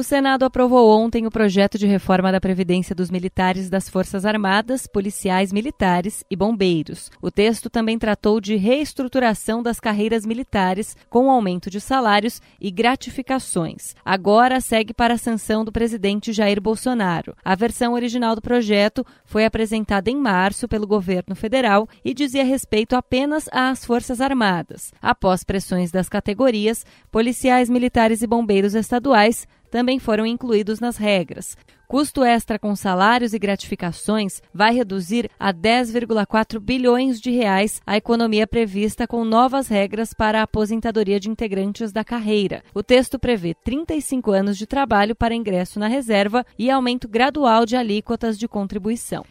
O Senado aprovou ontem o projeto de reforma da Previdência dos militares das Forças Armadas, policiais militares e bombeiros. O texto também tratou de reestruturação das carreiras militares, com aumento de salários e gratificações. Agora segue para a sanção do presidente Jair Bolsonaro. A versão original do projeto foi apresentada em março pelo governo federal e dizia respeito apenas às Forças Armadas. Após pressões das categorias, policiais militares e bombeiros estaduais também foram incluídos nas regras. Custo extra com salários e gratificações vai reduzir a 10,4 bilhões de reais a economia prevista com novas regras para a aposentadoria de integrantes da carreira. O texto prevê 35 anos de trabalho para ingresso na reserva e aumento gradual de alíquotas de contribuição.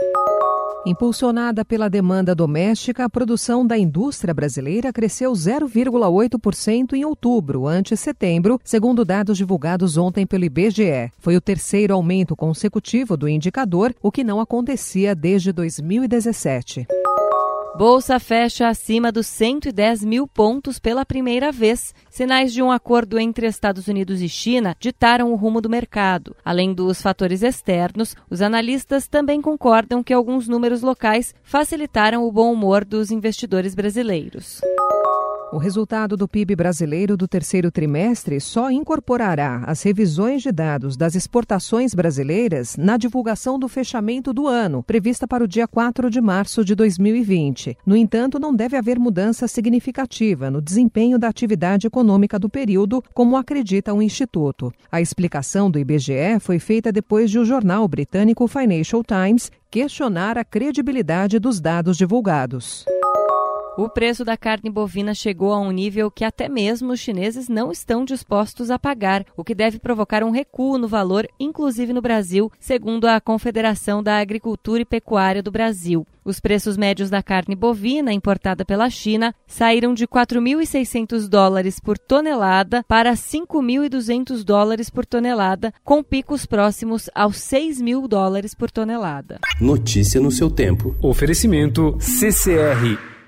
Impulsionada pela demanda doméstica, a produção da indústria brasileira cresceu 0,8% em outubro, ante setembro, segundo dados divulgados ontem pelo IBGE. Foi o terceiro aumento consecutivo do indicador, o que não acontecia desde 2017. Bolsa fecha acima dos 110 mil pontos pela primeira vez. Sinais de um acordo entre Estados Unidos e China ditaram o rumo do mercado. Além dos fatores externos, os analistas também concordam que alguns números locais facilitaram o bom humor dos investidores brasileiros. O resultado do PIB brasileiro do terceiro trimestre só incorporará as revisões de dados das exportações brasileiras na divulgação do fechamento do ano, prevista para o dia 4 de março de 2020. No entanto, não deve haver mudança significativa no desempenho da atividade econômica do período, como acredita o Instituto. A explicação do IBGE foi feita depois de o jornal britânico Financial Times questionar a credibilidade dos dados divulgados. O preço da carne bovina chegou a um nível que até mesmo os chineses não estão dispostos a pagar, o que deve provocar um recuo no valor, inclusive no Brasil, segundo a Confederação da Agricultura e Pecuária do Brasil. Os preços médios da carne bovina importada pela China saíram de 4.600 dólares por tonelada para 5.200 dólares por tonelada, com picos próximos aos 6 mil dólares por tonelada. Notícia no seu tempo. Oferecimento CCR